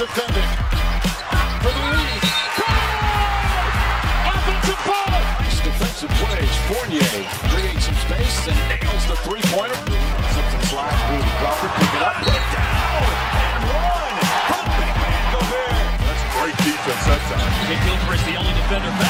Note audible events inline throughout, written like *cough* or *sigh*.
defending. For the lead. Offensive ball. Nice defensive plays. Fournier creates some space and nails the three-pointer. Something slides through the Crawford. Pick it up. Put it down. And run. From big man Gobert. That's great defense that time. Jay Gilchrist, the only defender back.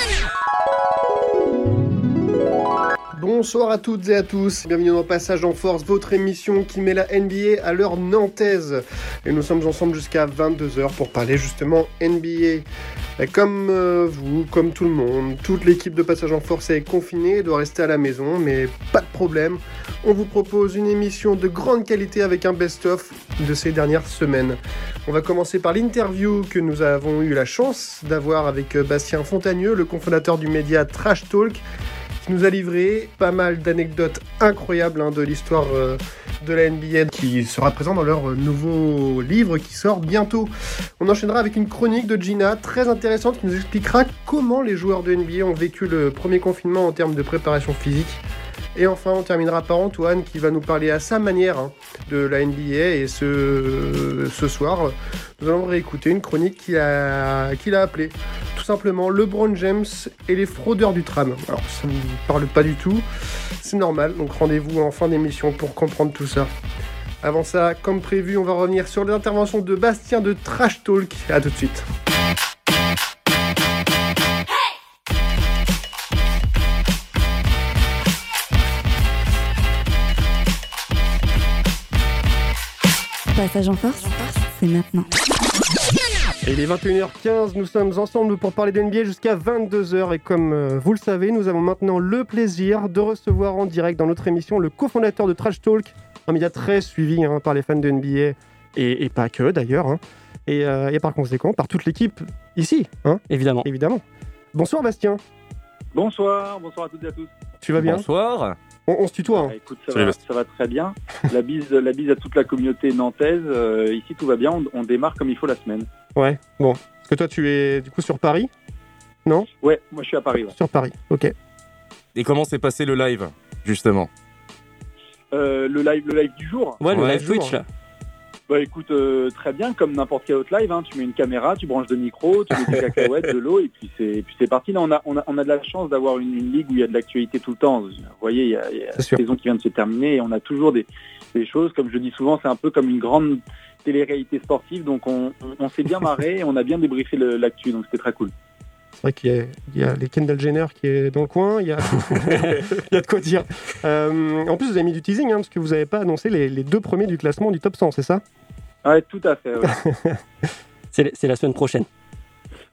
Bonsoir à toutes et à tous, bienvenue dans Passage en Force, votre émission qui met la NBA à l'heure nantaise. Et nous sommes ensemble jusqu'à 22h pour parler justement NBA. Comme euh, vous, comme tout le monde, toute l'équipe de Passage en Force est confinée doit rester à la maison, mais pas de problème. On vous propose une émission de grande qualité avec un best-of de ces dernières semaines. On va commencer par l'interview que nous avons eu la chance d'avoir avec euh, Bastien Fontagneux, le cofondateur du média Trash Talk qui nous a livré pas mal d'anecdotes incroyables hein, de l'histoire euh, de la NBA qui sera présent dans leur euh, nouveau livre qui sort bientôt. On enchaînera avec une chronique de Gina très intéressante qui nous expliquera comment les joueurs de NBA ont vécu le premier confinement en termes de préparation physique. Et enfin, on terminera par Antoine qui va nous parler à sa manière hein, de la NBA. Et ce, ce soir, nous allons réécouter une chronique qu'il a, a appelée tout simplement LeBron James et les fraudeurs du tram. Alors, ça ne parle pas du tout, c'est normal. Donc, rendez-vous en fin d'émission pour comprendre tout ça. Avant ça, comme prévu, on va revenir sur les interventions de Bastien de Trash Talk. À tout de suite. Passage en Force, c'est maintenant. Et il est 21h15, nous sommes ensemble pour parler d'NBA jusqu'à 22h. Et comme euh, vous le savez, nous avons maintenant le plaisir de recevoir en direct dans notre émission le cofondateur de Trash Talk, un média très suivi hein, par les fans de NBA et, et pas que d'ailleurs. hein. Et, euh, et par conséquent, par toute l'équipe ici, hein, Évidemment. évidemment. Bonsoir Bastien, Bonsoir, bonsoir à toutes et à tous. tu vas bien? Bonsoir. On, on se tutoie. hein. Bah, écoute, ça va, Bastien. ça va très bien. La bise, *laughs* la bise à toute la communauté nantaise. Euh, ici, tout va bien. On, on démarre comme il faut la semaine. Ouais, bon. Parce que toi, tu es du coup sur Paris? Ouais, moi je suis à Paris. ouais. Sur Paris, ok. Et comment s'est passé le live, justement? Euh, le live, le live du jour. Ouais, le Ouais, live Twitch, là. Bah écoute, euh, très bien, comme n'importe quel autre live. hein. Tu mets une caméra, tu branches deux micros, tu mets des cacahuètes, de l'eau, et puis c'est, puis c'est parti. Là, on a, on a, on a de la chance d'avoir une, une ligue où il y a de l'actualité tout le temps. Vous voyez, il y a, il y a C'est la sûr. saison qui vient de se terminer, et on a toujours des, des choses. Comme je dis souvent, c'est un peu comme une grande télé-réalité sportive. Donc on, on, on s'est bien marré, et on a bien débriefé l'actu. Donc c'était très cool. C'est vrai qu'il y a, il y a les Kendall Jenner qui est dans le coin, il y a, *laughs* il y a de quoi dire. Euh, en plus, vous avez mis du teasing, hein, parce que vous n'avez pas annoncé les, les deux premiers du classement du top 100, c'est ça? Ouais, tout à fait. ouais. *laughs* C'est la semaine prochaine.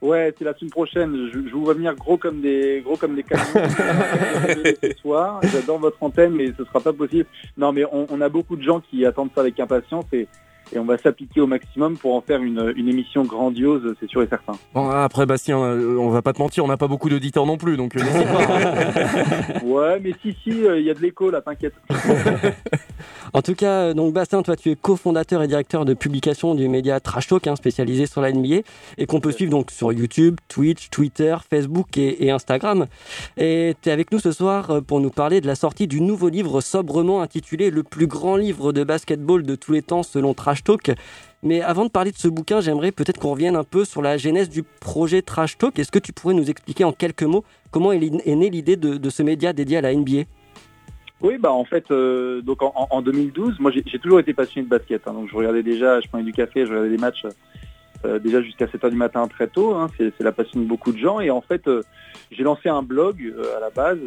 Ouais, c'est la semaine prochaine. Je, je vous vois venir gros comme des gros comme des canons *laughs* ce soir. J'adore votre antenne, mais ce sera pas possible. Non, mais on, on a beaucoup de gens qui attendent ça avec impatience et, et on va s'appliquer au maximum pour en faire une, une émission grandiose, c'est sûr et certain. Bon, après, Bastien, euh, on va pas te mentir, on n'a pas beaucoup d'auditeurs non plus, donc euh, n'hésite pas. *laughs* Ouais, mais si si, euh, il y a de l'écho là, t'inquiète. *laughs* En tout cas, euh, donc Bastien, toi, tu es cofondateur et directeur de publication du média Trash Talk, hein, spécialisé sur la NBA, et qu'on peut suivre donc sur YouTube, Twitch, Twitter, Facebook et, et Instagram. Et tu es avec nous ce soir euh, pour nous parler de la sortie du nouveau livre sobrement intitulé Le plus grand livre de basketball de tous les temps selon Trash Talk. Mais avant de parler de ce bouquin, j'aimerais peut-être qu'on revienne un peu sur la genèse du projet Trash Talk. Est-ce que tu pourrais nous expliquer en quelques mots comment est née l'idée de, ce média dédié à la NBA Oui, bah en fait, euh, donc en, en 2012, moi j'ai j'ai toujours été passionné de basket. hein. donc je regardais déjà, je prenais du café, je regardais des matchs euh, déjà jusqu'à 7h du matin très tôt. hein. c'est la passion de beaucoup de gens. Et en fait, euh, j'ai lancé un blog euh, à la base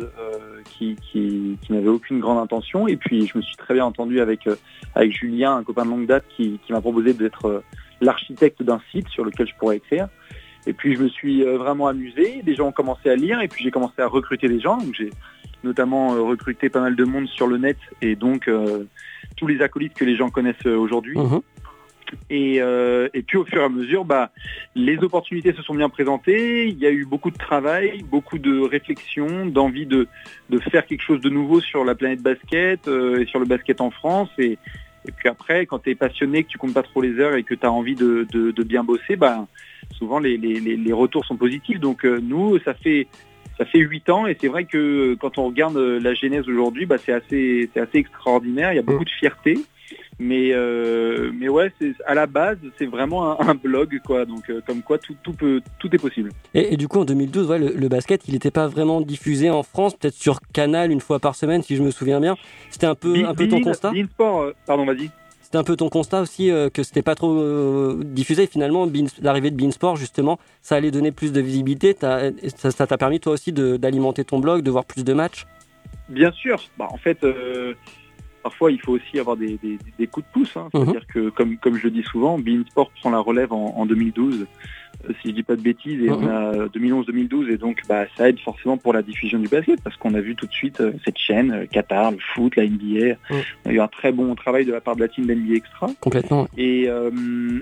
qui, n'avait aucune grande intention. Et puis je me suis très bien entendu avec, avec Julien, un copain de longue date, qui, m'a proposé d'être l'architecte d'un site sur lequel je pourrais écrire. Et puis je me suis vraiment amusé. Des gens ont commencé à lire et puis j'ai commencé à recruter des gens. Donc j'ai notamment recruté pas mal de monde sur le net et donc tous les acolytes que les gens connaissent aujourd'hui. Mhm. Et, euh, et puis au fur et à mesure, bah, les opportunités se sont bien présentées. Il y a eu beaucoup de travail, beaucoup de réflexion, d'envie de, faire quelque chose de nouveau sur la planète basket euh, et sur le basket en France. Et, puis après, quand tu es passionné, que tu comptes pas trop les heures et que tu as envie de, bien bosser, bah, souvent les, retours sont positifs. Donc euh, nous, ça fait ça fait huit ans et c'est vrai que quand on regarde la genèse aujourd'hui, bah, c'est assez extraordinaire. Il y a beaucoup de fierté. Mais euh, mais ouais, c'est à la base, c'est vraiment un, un blog quoi. Donc euh, comme quoi tout, tout peut tout est possible. Et, et du coup, en 2012, ouais, le, le basket, il n'était pas vraiment diffusé en France, peut-être sur Canal une fois par semaine, si je me souviens bien. C'était un peu, un peu ton constat Sport, euh, pardon, vas-y. C'était un peu ton constat aussi que c'était pas trop diffusé. Finalement, l'arrivée de Beansport, justement, ça allait donner plus de visibilité. Ça t'a permis toi aussi d'alimenter ton blog, de voir plus de matchs? Bien sûr. Bah, en fait, parfois, il faut aussi avoir des, des- des coups de pouce. hein. C'est-à-dire que, comme, comme je le dis souvent, Bein Sport prend la relève en, en 2012, euh, si je dis pas de bêtises, et on a 2011-2012, et donc bah, ça aide forcément pour la diffusion du basket, parce qu'on a vu tout de suite euh, cette chaîne, euh, Qatar, le foot, la NBA. On a eu un très bon travail de la part de la team d'NBA Extra. Complètement. Et, euh,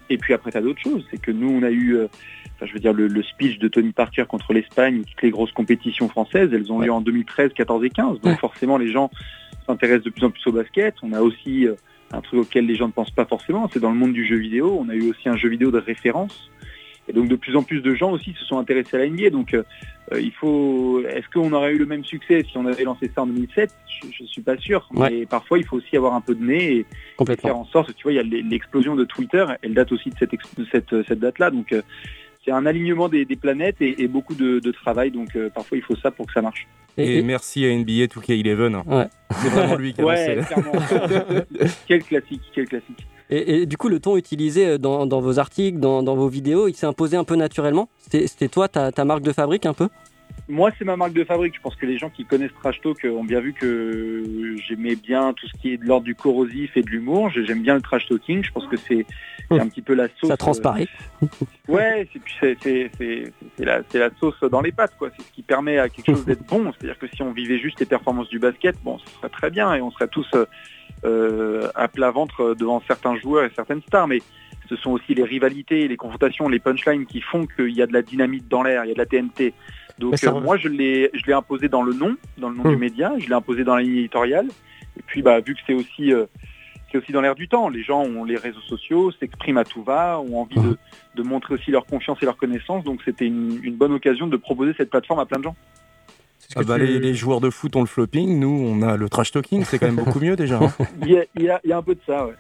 et puis après, tu as d'autres choses. C'est que nous, on a eu, euh, enfin, je veux dire, le, le speech de Tony Parker contre l'Espagne, toutes les grosses compétitions françaises, elles ont lieu en 2013, 14 et 15. Donc forcément, les gens s'intéressent de plus en plus au basket. On a aussi euh, un truc auquel les gens ne pensent pas forcément, c'est dans le monde du jeu vidéo. On a eu aussi un jeu vidéo de référence. Et donc de plus en plus de gens aussi se sont intéressés à la NBA. Donc euh, euh, il faut. Est-ce qu'on aurait eu le même succès si on avait lancé ça en 2007 Je ne suis pas sûr. Mais parfois il faut aussi avoir un peu de nez et, et faire en sorte. Tu vois, il y a l'e- l'explosion de Twitter. Elle date aussi de cette, de cette, cette date-là. Donc euh, c'est un alignement des, des planètes et, et beaucoup de, de travail. Donc euh, parfois il faut ça pour que ça marche. Et, merci à NBA 2K11. Ouais. C'est vraiment lui qui a Ouais, *laughs* quel classique, quel classique. Et, et du coup, le ton utilisé dans, dans vos articles, dans, dans vos vidéos, il s'est imposé un peu naturellement? C'était c'était toi, ta, ta marque de fabrique un peu? Moi, c'est ma marque de fabrique. Je pense que les gens qui connaissent Trash Talk euh, ont bien vu que j'aimais bien tout ce qui est de l'ordre du corrosif et de l'humour. J'aime bien le trash talking. Je pense que c'est un petit peu la sauce. Ça euh, transparaît. *laughs* Ouais, c'est la, sauce dans les pattes, quoi. C'est ce qui permet à quelque chose d'être bon. C'est-à-dire que si on vivait juste les performances du basket, bon, ce serait très bien et on serait tous euh, à plat ventre devant certains joueurs et certaines stars. Mais ce sont aussi les rivalités, les confrontations, les punchlines qui font qu'il y a de la dynamite dans l'air, il y a de la TNT. Donc ça euh, moi, je l'ai, je l'ai imposé dans le nom, dans le nom Hmm. du média, je l'ai imposé dans la ligne éditoriale. Et puis, bah, vu que c'est aussi euh, c'est aussi dans l'air du temps. Les gens ont les réseaux sociaux, s'expriment à tout va, ont envie de, de montrer aussi leur confiance et leur connaissance. Donc c'était une, une bonne occasion de proposer cette plateforme à plein de gens. Ah bah, les, les joueurs de foot ont le flopping, nous on a le trash talking, c'est quand même beaucoup mieux déjà. hein. *laughs* Il y a, il y a- il y a un peu de ça, ouais.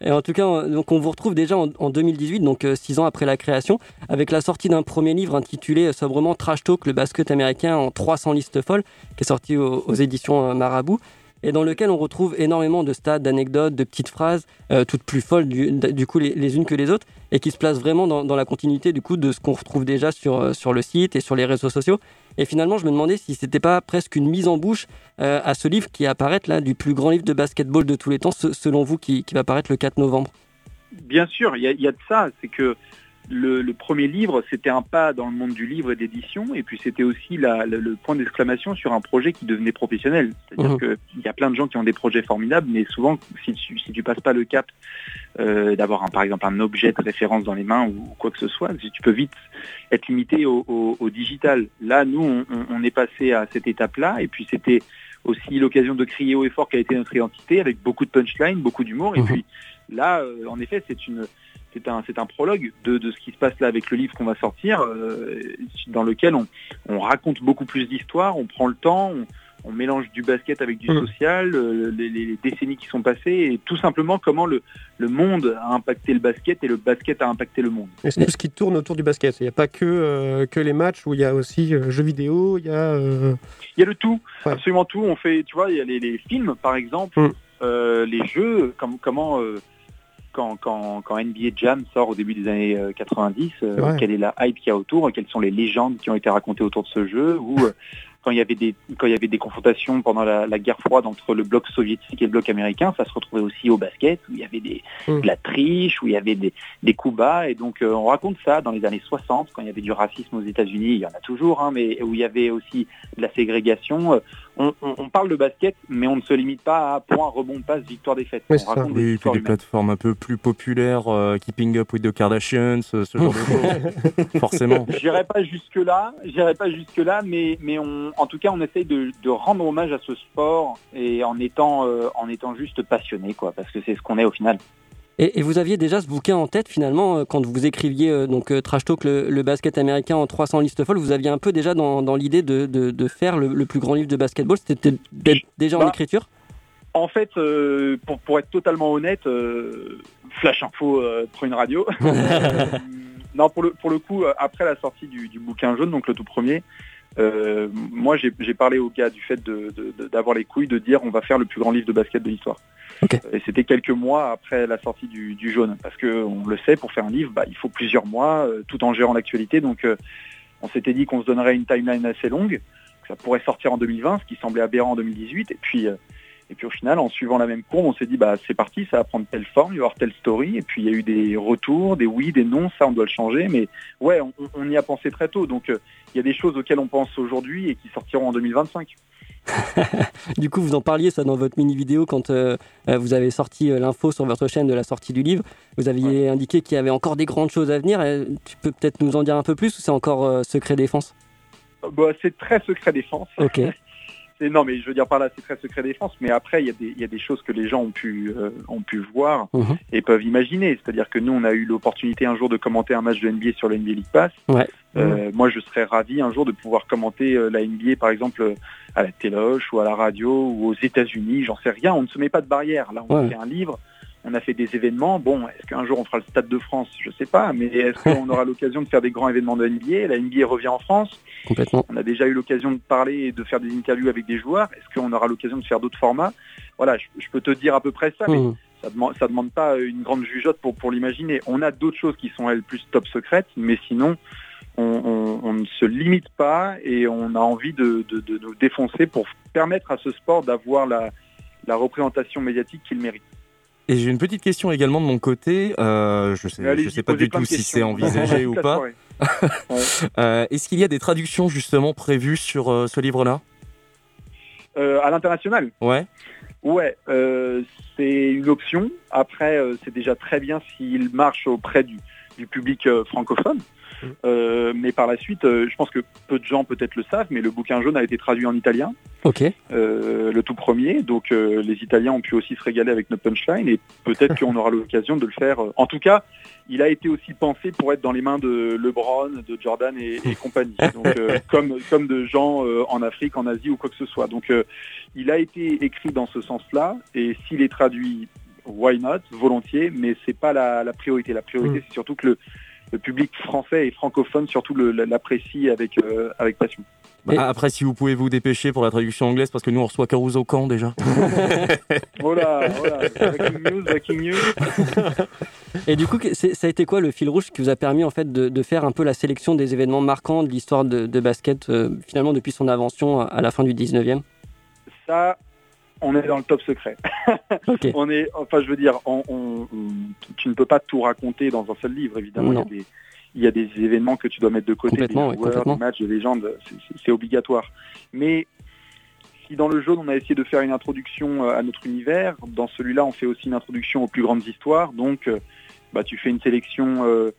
Et en tout cas, on- donc on vous retrouve déjà en, en 2018, donc euh, six ans après la création, avec la sortie d'un premier livre intitulé euh, sobrement Trash Talk, le basket américain en 300 listes folles, qui est sorti aux, aux éditions euh, Marabout, et dans lequel on retrouve énormément de stats, d'anecdotes, de petites phrases, euh, toutes plus folles du, du coup les, les unes que les autres, et qui se placent vraiment dans, dans la continuité du coup de ce qu'on retrouve déjà sur, sur le site et sur les réseaux sociaux. Et finalement, je me demandais si c'était pas presque une mise en bouche euh, à ce livre qui apparaît là, du plus grand livre de basketball de tous les temps, selon vous, qui, va paraître le 4 novembre? Bien sûr, il y y a de ça. C'est que le, le premier livre, c'était un pas dans le monde du livre et d'édition, et puis c'était aussi la- la- le point d'exclamation sur un projet qui devenait professionnel. C'est-à-dire Mhm. qu'il y a plein de gens qui ont des projets formidables, mais souvent, si tu, si tu passes pas le cap euh, d'avoir par exemple un objet de référence dans les mains ou quoi que ce soit, tu peux vite être limité au, au- au digital. Là, nous, on, on- est passé à cette étape-là, et puis c'était aussi l'occasion de crier haut et fort quelle était notre identité, avec beaucoup de punchline, beaucoup d'humour, et Mhm. puis là, euh, en effet, c'est une c'est un, c'est un prologue de, de ce qui se passe là avec le livre qu'on va sortir, euh, dans lequel on, on raconte beaucoup plus d'histoires, on prend le temps, on, on mélange du basket avec du Mm. social, euh, les, décennies qui sont passées, et tout simplement comment le, le monde a impacté le basket et le basket a impacté le monde. Et c'est tout ce qui tourne autour du basket. Il n'y a pas que, euh, que les matchs où il y a aussi jeux vidéo, il y a. Il y a le tout, Ouais. absolument tout. On fait, tu vois, il y a les, les films, par exemple, Mm. euh, les jeux, comme, comment, quand, quand, quand NBA Jam sort au début des années euh, 90, euh, Ouais. quelle est la hype qu'il y a autour, quelles sont les légendes qui ont été racontées autour de ce jeu, ou euh, quand il y avait des quand il y avait des confrontations pendant la, la guerre froide entre le bloc soviétique et le bloc américain, ça se retrouvait aussi au basket où il y avait des, Mm. de la triche, où il y avait des, des coups bas. Et donc euh, on raconte ça dans les années 60 quand il y avait du racisme aux États-Unis, il y en a toujours, hein, mais où il y avait aussi de la ségrégation. Euh, On, on- on parle de basket, mais on ne se limite pas à point, rebond, passe, victoire, défaite. Oui, on ça. raconte des Oui, puis des plateformes un peu plus populaires, euh, Keeping Up with the Kardashians, ce, ce genre de *laughs* choses. Forcément. J'irai pas jusque là, j'irai pas jusque là, mais mais on, en tout cas, on essaye de, de rendre hommage à ce sport et en étant euh, en étant juste passionné, quoi, parce que c'est ce qu'on est au final. Et, et vous aviez déjà ce bouquin en tête finalement euh, quand vous écriviez euh, donc Trash Talk, le, le basket américain en 300 listes folles. Vous aviez un peu déjà dans, dans l'idée de, de, de faire le, le plus grand livre de basketball. C'était déjà en Bah, écriture? En fait, euh, pour, pour être totalement honnête, Flash Info euh, prend une radio. *laughs* Non, pour le, pour le coup, après la sortie du, du bouquin jaune, donc le tout premier, euh, moi j'ai parlé au gars du fait d'avoir les couilles de dire on va faire le plus grand livre de basket de l'histoire. Et c'était quelques mois après la sortie du, du jaune, parce que on le sait, pour faire un livre, bah, il faut plusieurs mois, euh, tout en gérant l'actualité. Donc euh, on s'était dit qu'on se donnerait une timeline assez longue, que ça pourrait sortir en 2020, ce qui semblait aberrant en 2018, et puis et puis au final, en suivant la même courbe, on s'est dit bah c'est parti, ça va prendre telle forme, il va y avoir telle story. Et puis il y a eu des retours, des oui, des non, ça on doit le changer. Mais ouais, on, on y a pensé très tôt. Donc euh, il y a des choses auxquelles on pense aujourd'hui et qui sortiront en 2025. *laughs* Du coup, vous en parliez ça dans votre mini vidéo quand euh, euh, vous avez sorti l'info sur votre chaîne de la sortie du livre. Vous aviez indiqué qu'il y avait encore des grandes choses à venir. Tu peux peut-être nous en dire un peu plus ou c'est encore euh, secret défense? Bah, c'est très secret défense. Ok. *laughs* Non, mais je veux dire par là, c'est très secret défense. Mais après, il y, a des- il y a des choses que les gens ont pu, euh, ont pu voir Mhm. et peuvent imaginer. C'est-à-dire que nous, on a eu l'opportunité un jour de commenter un match de NBA sur le NBA League Pass. Ouais. Euh, Moi, je serais ravi un jour de pouvoir commenter euh, la NBA, par exemple, à la téloche ou à la radio ou aux États-Unis. J'en sais rien. On ne se met pas de barrière. Là, on Ouais. fait un livre. On a fait des événements. Bon, est-ce qu'un jour on fera le Stade de France? Je sais pas. Mais est-ce *laughs* qu'on aura l'occasion de faire des grands événements de NBA La NBA revient en France. Complètement. On a déjà eu l'occasion de parler et de faire des interviews avec des joueurs. Est-ce qu'on aura l'occasion de faire d'autres formats? Voilà, je, je peux te dire à peu près ça, mais Mhm. ça demande, ça demande pas une grande jugeote pour, pour l'imaginer. On a d'autres choses qui sont elles plus top secrètes, mais sinon, on, on- on ne se limite pas et on a envie de, de- de nous défoncer pour permettre à ce sport d'avoir la, la représentation médiatique qu'il mérite. Et j'ai une petite question également de mon côté. Euh, je sais, je sais pas du tout si c'est envisagé *laughs* ou pas. *laughs* Euh, Est-ce qu'il y a des traductions justement prévues sur euh, ce livre-là? Euh, à l'international? Ouais. Ouais, euh, c'est une option. Après, c'est déjà très bien s'il marche auprès du, du public francophone. Euh, mais par la suite, euh, je pense que peu de gens peut-être le savent, mais le bouquin jaune a été traduit en italien, Ok. euh, le tout premier. Donc les Italiens ont pu aussi se régaler avec notre punchline et peut-être *laughs* qu'on aura l'occasion de le faire. En tout cas, il a été aussi pensé pour être dans les mains de LeBron, de Jordan et, et compagnie. *laughs* Donc comme comme de gens en Afrique, en Asie ou quoi que ce soit. Donc il a été écrit dans ce sens-là et s'il est traduit, why not, volontiers. Mais c'est pas la, la priorité. La priorité, c'est surtout que le le public français et francophone surtout l'apprécie avec, euh, avec passion. Bah, Et- Après, si vous pouvez vous dépêcher pour la traduction anglaise, parce que nous on reçoit Caruso Camp déjà. *laughs* Voilà, voilà, breaking news, breaking news. *laughs* Et du coup, ça a été quoi le fil rouge qui vous a permis en fait de, de faire un peu la sélection des événements marquants de l'histoire de, de basket euh, finalement depuis son invention à la fin du 19e Ça, on est dans le top secret. *laughs* On est, enfin, je veux dire, on, on- on- tu ne peux pas tout raconter dans un seul livre, évidemment. Il y, a des, il y a des événements que tu dois mettre de côté, des joueurs, des matchs, des légendes, c'est obligatoire. Mais si dans le jaune, on a essayé de faire une introduction euh, à notre univers, dans celui-là, on fait aussi une introduction aux plus grandes histoires. Donc, euh, bah, tu fais une sélection euh,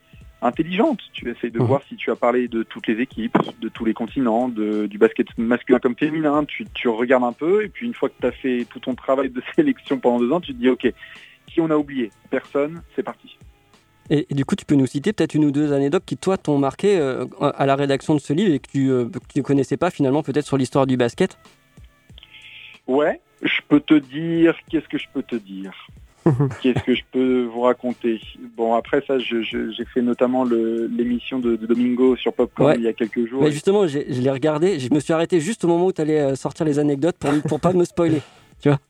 intelligente. Tu essaies de Mhm. voir si tu as parlé de toutes les équipes, de tous les continents, de- du basket masculin comme féminin. Tu, tu regardes un peu et puis une fois que tu as fait tout ton travail de *laughs* sélection pendant deux ans, tu te dis OK, qui on a oublié Personne, c'est parti. Et, et du coup, tu peux nous citer peut-être une ou deux anecdotes qui toi t'ont marqué euh, à la rédaction de ce livre et que tu euh, que tu ne connaissais pas finalement peut-être sur l'histoire du basket? Ouais, je peux te dire, qu'est-ce que je peux te dire? *laughs* Qu'est-ce que je peux vous raconter? Bon, après ça, j'ai fait notamment l'émission de, de Domingo sur Popcorn Ouais. il y a quelques jours. Mais justement, je l'ai regardé, je me suis arrêté juste au moment où tu allais sortir les anecdotes pour pour pas me spoiler. *laughs*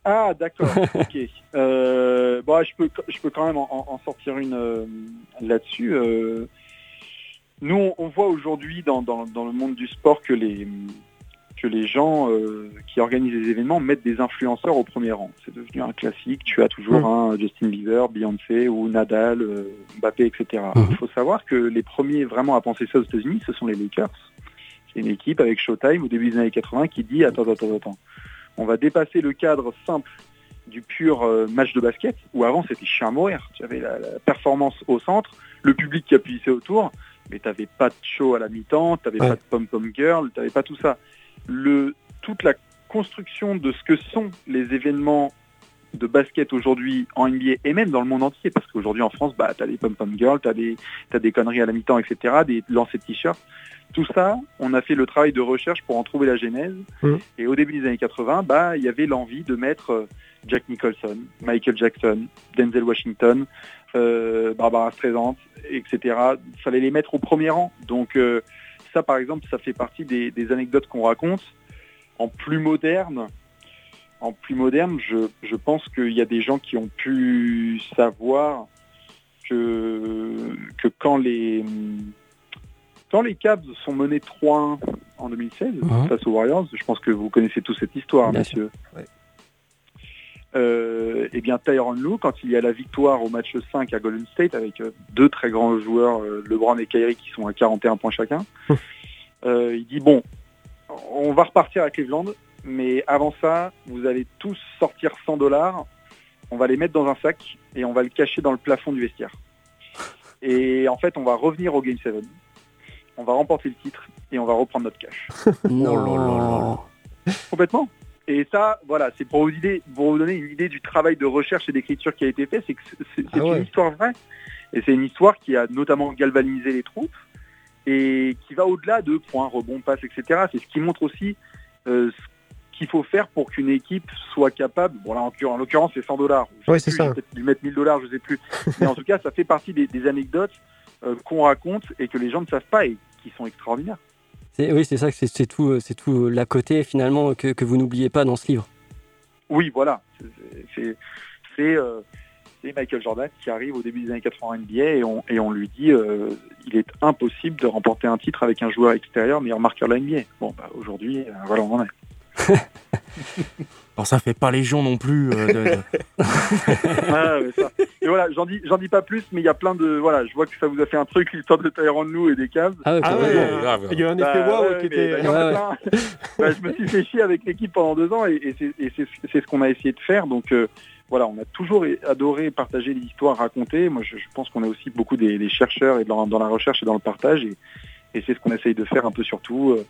Ah, d'accord, *laughs* ok. Euh, bon, je peux, je peux quand même en, en- en sortir une euh, là-dessus. euh. nous, on, on voit aujourd'hui dans, dans- dans le monde du sport que les, que les gens euh, qui organisent les événements mettent des influenceurs au premier rang. C'est devenu un classique. Tu as toujours Mm. un Justin Bieber, Beyoncé ou Nadal, euh, Mbappé, etc. Mm. Il faut savoir que les premiers vraiment à penser ça aux États-Unis, ce sont les Lakers. C'est une équipe avec Showtime au début des années 80 qui dit attends, attends, attends, on va dépasser le cadre simple du pur euh, match de basket, où avant c'était chien mourir. Tu avais la, la performance au centre, le public qui appuissait autour, mais tu n'avais pas de show à la mi-temps, tu n'avais Ouais. pas de pom-pom girl, tu n'avais pas tout ça. Le, toute la construction de ce que sont les événements de basket aujourd'hui en NBA et même dans le monde entier, parce qu'aujourd'hui en France, bah, tu as des pom-pom girls, tu as des, t'as des conneries à la mi-temps, etc., des lancers de t-shirts. Tout ça, on a fait le travail de recherche pour en trouver la genèse. Mhm. Et au début des années 80, bah, il y avait l'envie de mettre euh, Jack Nicholson, Michael Jackson, Denzel Washington, euh, Barbara Streisand, etc. Il fallait les mettre au premier rang. Donc euh, ça, par exemple, ça fait partie des, des anecdotes qu'on raconte. En plus moderne, en plus moderne, je, je pense qu'il y a des gens qui ont pu savoir que, que quand les quand les Cavs sont menés 3-1 en 2016 Mhm. face aux Warriors, je pense que vous connaissez tous cette histoire, Bien monsieur. Ouais. Euh, eh bien, Tyron Lue, quand il y a la victoire au match 5 à Golden State avec euh, deux très grands joueurs, euh, LeBron et Kyrie, qui sont à 41 points chacun, *laughs* euh, il dit bon, on va repartir à Cleveland, mais avant ça, vous allez tous sortir 100 dollars, on va les mettre dans un sac et on va le cacher dans le plafond du vestiaire. Et en fait, on va revenir au Game 7. On va remporter le titre et on va reprendre notre cash. *laughs* Non. Complètement. Et ça, voilà, c'est pour vous, idée- pour vous donner une idée du travail de recherche et d'écriture qui a été fait. C'est que c'est Ah ouais. une histoire vraie. Et c'est une histoire qui a notamment galvanisé les troupes et qui va au-delà de points, rebonds, passes, etc. C'est ce qui montre aussi euh, ce qu'il faut faire pour qu'une équipe soit capable. Bon là, en, l'occur- en l'occurrence, c'est 100 dollars. Ouais, c'est ça. Peut-être dû mettre 1000 dollars, je sais plus. *laughs* Mais en tout cas, ça fait partie des, des anecdotes euh, qu'on raconte et que les gens ne savent pas et qui sont extraordinaires. Oui, c'est ça, c'est c'est tout, euh, c'est tout l'à côté finalement que, que vous n'oubliez pas dans ce livre. Oui, voilà. C'est- euh, Michael Jordan qui arrive au début des années 80 NBA et on, et on lui dit euh, il est impossible de remporter un titre avec un joueur extérieur meilleur marqueur de la NBA. Bon, bah, aujourd'hui, euh, voilà, on en est. *laughs* Alors ça fait pas légion non plus. euh, de- de- *laughs* Ah, mais ça. Et voilà, j'en dis, j'en dis pas plus, mais il y a plein de. Voilà, je vois que ça vous a fait un truc, l'histoire de Tyron Lue et des Cavs. Ah ouais, Ah ouais, grave. Il y a eu un effet Bah, waouh ouais, qui était. bah, a plein. Bah, je me suis fait chier avec l'équipe pendant deux ans et, et c'est et c'est- c'est ce qu'on a essayé de faire. Donc euh, voilà, on a toujours adoré partager les histoires racontées. Moi, je, je pense qu'on est aussi beaucoup des, des chercheurs et dans, dans la recherche et dans le partage. Et, et c'est ce qu'on essaye de faire un peu surtout. euh,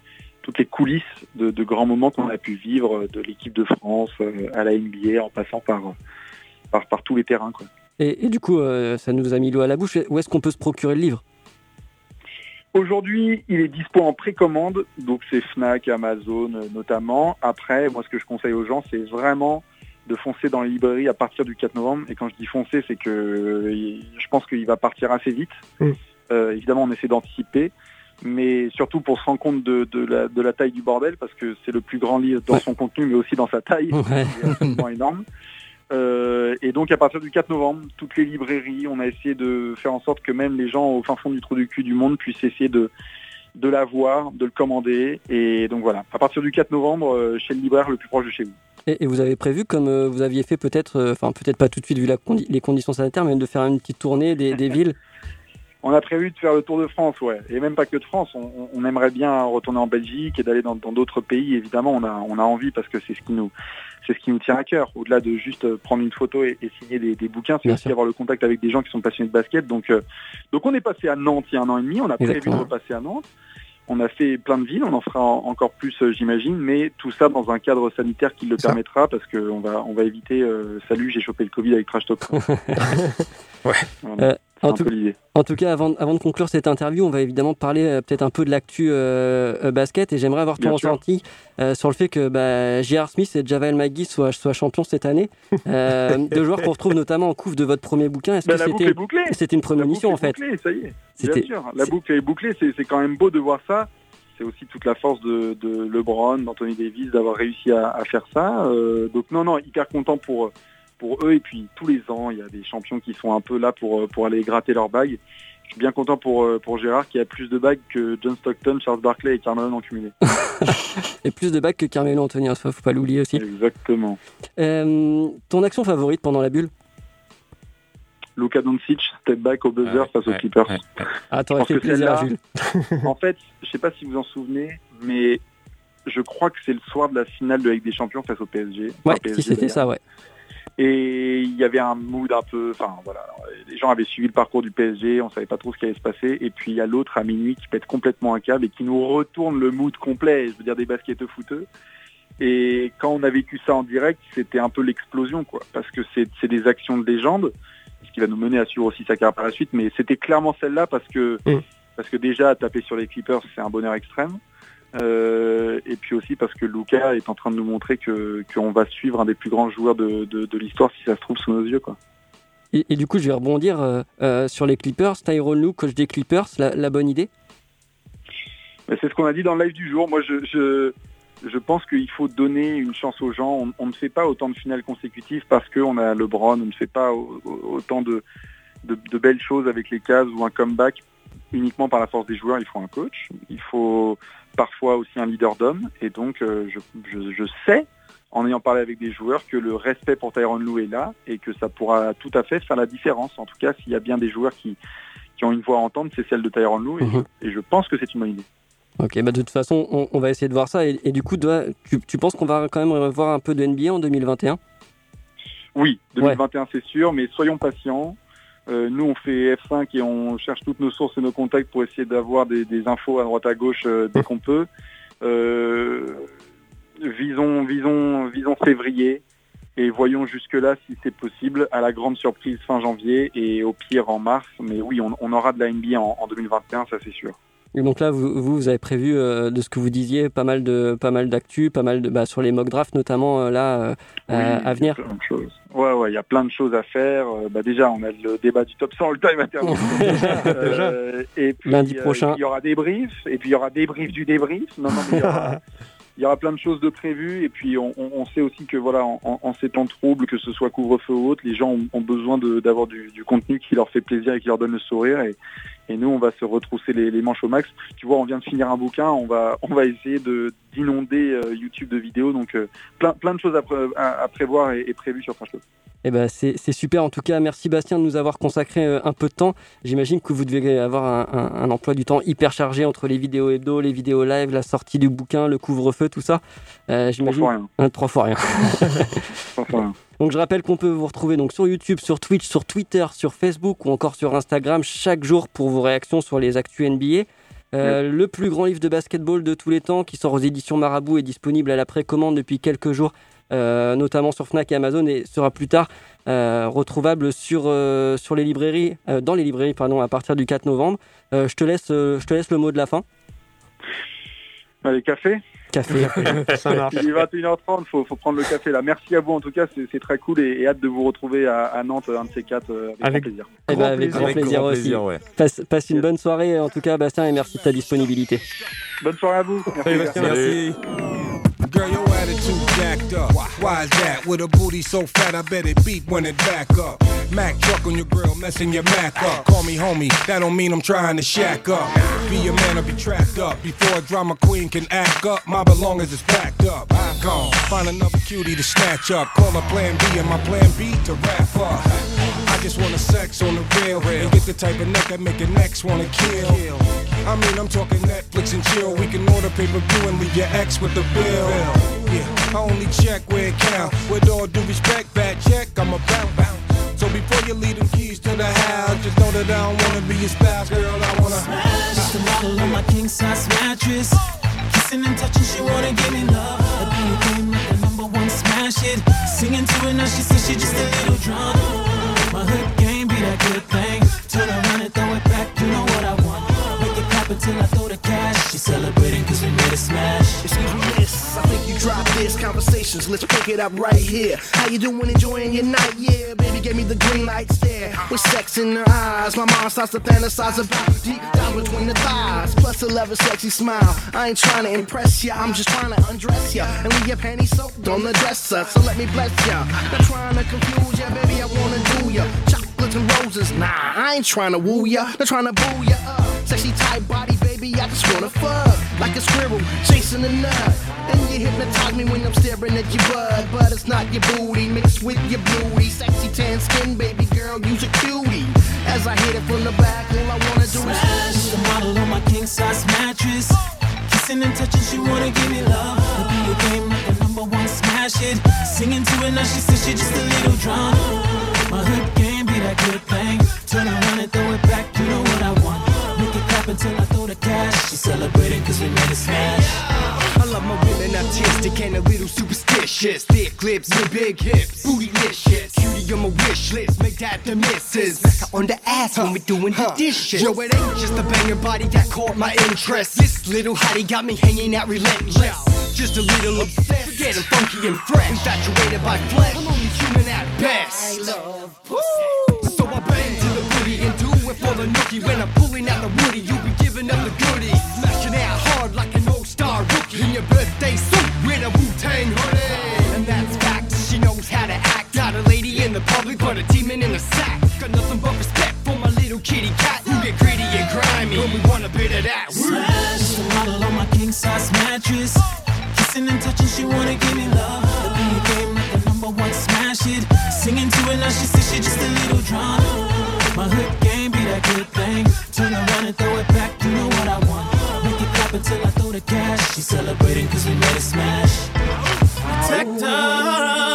toutes les coulisses de, de grands moments qu'on a pu vivre euh, de l'équipe de France euh, à la NBA en passant par, par, par tous les terrains. Quoi. Et, et du coup, euh, ça nous a mis l'eau à la bouche. Où est-ce qu'on peut se procurer le livre? Aujourd'hui, il est dispo en précommande, donc c'est Fnac, Amazon notamment. Après, moi, ce que je conseille aux gens, c'est vraiment de foncer dans les librairies à partir du 4 novembre. Et quand je dis foncer, c'est que je pense qu'il va partir assez vite. Mm. Euh, évidemment, on essaie d'anticiper, mais surtout pour se rendre compte de, de la, de la taille du bordel, parce que c'est le plus grand livre dans Ouais. son contenu, mais aussi dans sa taille. Ouais. C'est absolument énorme. Euh, et donc à partir du 4 novembre, toutes les librairies, on a essayé de faire en sorte que même les gens au fin fond du trou du cul du monde puissent essayer de, de l'avoir, de le commander. Et donc voilà, à partir du 4 novembre, euh, chez le libraire le plus proche de chez vous. Et, et vous avez prévu, comme euh, vous aviez fait peut-être, euh, enfin peut-être pas tout de suite vu la condi- les conditions sanitaires, mais de faire une petite tournée des, des *laughs* villes On a prévu de faire le tour de France, ouais. Et même pas que de France. On, aimerait bien retourner en Belgique et d'aller dans d'autres pays. Évidemment, on a, on a envie parce que c'est ce qui nous, c'est ce qui nous tient à cœur. Au-delà de juste prendre une photo et, et signer des, des bouquins, c'est aussi sûr. avoir le contact avec des gens qui sont passionnés de basket. Donc, euh, donc on est passé à Nantes il y a un an et demi. On a prévu de repasser à Nantes. On a fait plein de villes. On en fera en- encore plus, euh, j'imagine. Mais tout ça dans un cadre sanitaire qui le Ça. permettra parce qu'on va, on va éviter. euh, salut, j'ai chopé le Covid avec Trash Talk. Ouais. *laughs* Voilà. Euh, en tout-. En cas, avant, avant de conclure cette interview, on va évidemment parler euh, peut-être un peu de l'actu euh, euh, basket et j'aimerais avoir ton ressenti euh, sur le fait que bah, J.R. Smith et Javel McGee soient, soient champions cette année. *laughs* Deux joueurs qu'on retrouve notamment en couve de votre premier bouquin. Est-ce Ben, que c'était une La prémonition en fait? bouclée, ça y est. Bien sûr, la boucle est bouclée, c'est quand même beau de voir ça. C'est aussi toute la force de, de LeBron, d'Anthony Davis d'avoir réussi à, à faire ça. Donc non, non, hyper content pour, pour eux. Et puis tous les ans, il y a des champions qui sont un peu là pour, pour aller gratter leur bague. Je suis bien content pour, euh, pour Gérard qui a plus de bagues que John Stockton, Charles Barkley et Carmelo en cumulé. *laughs* Et plus de bacs que Carmelo Anthony, hein, ça faut pas l'oublier aussi. Exactement. Euh, ton action favorite pendant la bulle? Luka Doncic, step back au buzzer Ouais, face aux ouais, Clippers. ouais, ouais. Ah, t'aurais fait plaisir, Jules. *laughs* En fait, je sais pas si vous en souvenez, mais je crois que c'est le soir de la finale de la Ligue des Champions face au PSG. Enfin, Ouais, PSG si c'était ça, ouais. Et il y avait un mood un peu, enfin voilà, les gens avaient suivi le parcours du PSG, on savait pas trop ce qui allait se passer, et puis il y a l'autre à minuit qui pète complètement un câble et qui nous retourne le mood complet, je veux dire des basketteux footeux. Et quand on a vécu ça en direct, c'était un peu l'explosion, quoi, parce que c'est c'est des actions de légende, ce qui va nous mener à suivre aussi sa carrière par la suite, mais c'était clairement celle-là parce que Mm. parce que déjà taper sur les Clippers, c'est un bonheur extrême. Euh, et puis aussi parce que Luca est en train de nous montrer que qu'on va suivre un des plus grands joueurs de, de, de l'histoire si ça se trouve sous nos yeux. Quoi. Et, et du coup, je vais rebondir euh, euh, sur les Clippers. Tyrone Lue, coach des Clippers, la, la bonne idée? Mais C'est ce qu'on a dit dans le live du jour. Moi, je, je, je pense qu'il faut donner une chance aux gens. On, on ne fait pas autant de finales consécutives parce qu'on a LeBron. On ne fait pas au- au- autant de, de, de belles choses avec les Cavs ou un comeback uniquement par la force des joueurs. Il faut un coach. Il faut parfois aussi un leader d'homme. Et donc, euh, je, je, je sais, en ayant parlé avec des joueurs, que le respect pour Tyronn Lue est là et que ça pourra tout à fait faire la différence. En tout cas, s'il y a bien des joueurs qui, qui ont une voix à entendre, c'est celle de Tyronn Lue. Et, Mhm. je, et je pense que c'est une bonne idée. Ok, bah de toute façon, on, on va essayer de voir ça. Et, et du coup, toi, tu, tu penses qu'on va quand même revoir un peu de NBA en 2021 Oui, 2021 c'est sûr, mais soyons patients. Euh, nous, on fait F5 et on cherche toutes nos sources et nos contacts pour essayer d'avoir des, infos à droite à gauche euh, dès qu'on peut. Euh, visons, visons, visons février et voyons jusque-là si c'est possible, à la grande surprise fin janvier et au pire en mars. Mais oui, on, aura de la NBA en 2021, ça c'est sûr. Et donc là, vous, vous, avez prévu, euh, de ce que vous disiez, pas mal de pas mal d'actu, pas mal de bah, sur les mock drafts notamment euh, là euh, Oui, à a venir. plein de choses. Ouais, ouais, il y a plein de choses à faire. Euh, bah déjà, on a le débat du top 100 all-time internet. Euh, et puis, Lundi prochain. il y aura des briefs, et puis il y aura des briefs du débrief. Non, non, mais il y aura, *laughs* il y aura plein de choses de prévues. Et puis, on, on- sait aussi que voilà, en, en- ces temps troubles, que ce soit couvre-feu ou autre, les gens ont, ont besoin d'avoir du, du contenu qui leur fait plaisir et qui leur donne le sourire. Et, et nous, on va se retrousser les, les manches au max. Tu vois, on vient de finir un bouquin, on va, on va essayer de d'inonder euh, YouTube de vidéos. Donc, euh, plein, plein de choses à, pré- à- à prévoir et, et prévues sur Talk. Eh ben c'est super en tout cas. Merci Bastien de nous avoir consacré euh, un peu de temps. J'imagine que vous devez avoir un, un- un emploi du temps hyper chargé entre les vidéos hebdo, les vidéos live, la sortie du bouquin, le couvre-feu, tout ça. Euh, Trois fois rien. Hein, trois fois rien. *laughs* Trois fois rien. Donc je rappelle qu'on peut vous retrouver donc sur YouTube, sur Twitch, sur Twitter, sur Facebook ou encore sur Instagram chaque jour pour vos réactions sur les actus NBA. Euh, Le plus grand livre de basketball de tous les temps qui sort aux éditions Marabout est disponible à la précommande depuis quelques jours, euh, notamment sur Fnac et Amazon et sera plus tard euh, retrouvable sur, sur les librairies, dans les librairies pardon, à partir du 4 novembre. Je, te laisse, je te laisse le mot de la fin. Allez, café Café. *laughs* Ça marche. Il est 21h30, faut, faut prendre le café là. Merci à vous en tout cas, c'est très cool et, et hâte de vous retrouver à, à Nantes, un de ces quatre, euh, avec, Avec- grand plaisir. Avec grand Avec plaisir grand aussi. plaisir, ouais. Passe, passe une bonne soirée en tout cas Bastien et merci de ta disponibilité. Bonne soirée à vous. Merci. Bastien. Merci. Girl, your attitude jacked up. Why is that? With a booty so fat, I bet it beat when it back up. Mac truck on your grill, messing your Mac up. Call me homie, that don't mean I'm trying to shack up. Be a man or be trapped up. Before a drama queen can act up, my belongings is packed up. I gone, find another cutie to snatch up. Call her plan B and my plan B to wrap up. I just wanna sex on the real and get the type of neck that make your next wanna kill. I mean, I'm talking Netflix and chill. We can order pay per view and leave your ex with the bill. Yeah, I only check where it count. With all due respect, bad check, I'm a bounce bounce. So before you leave them keys to the house, just know that I don't wanna be your spouse, girl. I wanna. Just a model on my king size mattress. Kissing and touching, she wanna give me love. You came like the number one smash it. Singing to her now, she says she just a little drunk. My hood game be that good thing. Turn around and throw it back, you know what I want. Until I throw the cash. She celebrating cause we made a smash. Excuse me, miss. I think you dropped this conversations. Let's pick it up right here. How you doing? Enjoying your night? Yeah, baby gave me the green light stare. With sex in her eyes, my mind starts to fantasize about deep down between the thighs. Plus a love, a sexy smile. I ain't trying to impress ya, I'm just trying to undress ya and leave your panties soaked on the dresser. So let me bless ya. Not trying to confuse ya, baby. I wanna do ya. Chocolates and roses, nah. I ain't trying to woo ya. Not trying to boo ya. Uh, sexy tight body, baby. I just wanna fuck like a squirrel chasing a nut. And you hypnotize me when I'm staring at your butt, but it's not your booty mixed with your beauty. Sexy tan skin, baby girl, you's a cutie. As I hit it from the back, all I wanna do is Smash the model on my king size mattress. Kissing and touching, she wanna give me love. It'll be a game like the number one smash it. Singing to it now, she says she just a little drunk. My hood game be that good thing. Turn around and throw it back, you know what I want. Make it clap until I throw the cash. She celebrating cause we made a smash. I love my women artistic and a little superstitious. Thick lips and big hips, bootylicious. Cutie on my wish list, make that the missus. Back her on the ass when we doing the dishes. Yo, it ain't just a banging body that caught my interest. This little hottie got me hanging out relentless. Just a little obsessed, getting funky and fresh. Infatuated by flesh, I'm only human at best. Woo! So I bang to the booty and do it for the nookie. When I'm pulling out the woody, you be giving up the goodies. Smashing out hard like an old star rookie. In your birthday suit with a Wu Tang hoodie. And that's fact, she knows how to act. Not a lady in the public, but a demon in the sack. Got nothing but respect for my little kitty cat. You get greedy and grimy when we want a bit of that. Smash the model on my king size mattress. Kissing and touching, she wanna give me love. A game like the number one smash it. Now, she says she just a little drunk. My hood game be that good thing. Turn around and throw it back, you know what I want. Make it clap until I throw the cash. She's celebrating cause we made a smash. Protect her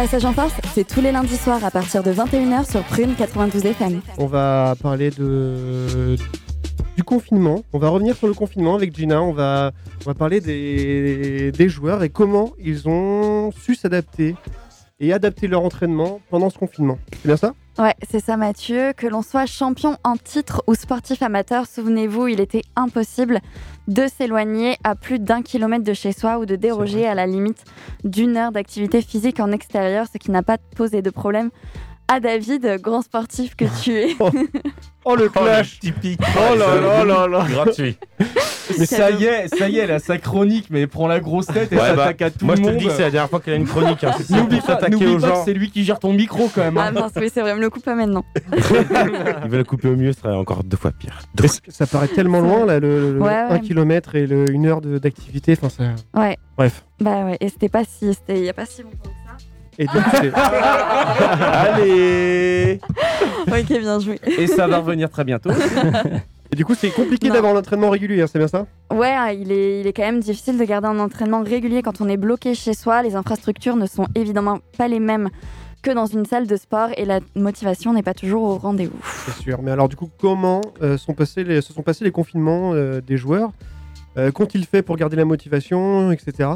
Passage en force, c'est tous les lundis soirs à partir de 21h sur Prune 92 FM. On va parler de du confinement. On va revenir sur le confinement avec Gina. On va, on va parler des, des joueurs et comment ils ont su s'adapter et adapter leur entraînement pendant ce confinement. C'est bien ça? Ouais, c'est ça Mathieu. Que l'on soit champion en titre ou sportif amateur, souvenez-vous, il était impossible de s'éloigner à plus d'un kilomètre de chez soi ou de déroger à la limite d'une heure d'activité physique en extérieur, ce qui n'a pas posé de problème à David, grand sportif que tu es. *laughs* Oh le clash typique. Oh là là là là Gratuit. Mais ça y est, ça y est, elle a sa chronique, mais elle prend la grosse tête et Ouais, s'attaque bah, à tout moi, le je te monde. le dis que c'est la dernière fois qu'elle a une chronique, hein. C'est N'oublie pas, pas que c'est lui qui gère ton micro quand même. hein. Ah mince, oui, c'est vrai, me le coupe pas maintenant. *laughs* Il va le couper au mieux, ce serait encore deux fois pire. Ça paraît tellement loin, là, le, le Ouais, 1 ouais. km et le 1 heure de- d'activité. Enfin, ça... Ouais. Bref. Bah ouais, et c'était pas si, c'était il y a pas si longtemps que Et donc, c'est- *laughs* Allez ok, bien joué. Et ça va revenir très bientôt. *laughs* et du coup, c'est compliqué Non. d'avoir l'entraînement régulier, hein, c'est bien ça? Ouais, ah, il est, il est quand même difficile de garder un entraînement régulier quand on est bloqué chez soi. Les infrastructures ne sont évidemment pas les mêmes que dans une salle de sport et la motivation n'est pas toujours au rendez-vous. C'est sûr. Mais alors, du coup, comment euh, sont passés les, se sont passés les confinements euh, des joueurs? Euh, Qu'ont-ils fait pour garder la motivation, etc.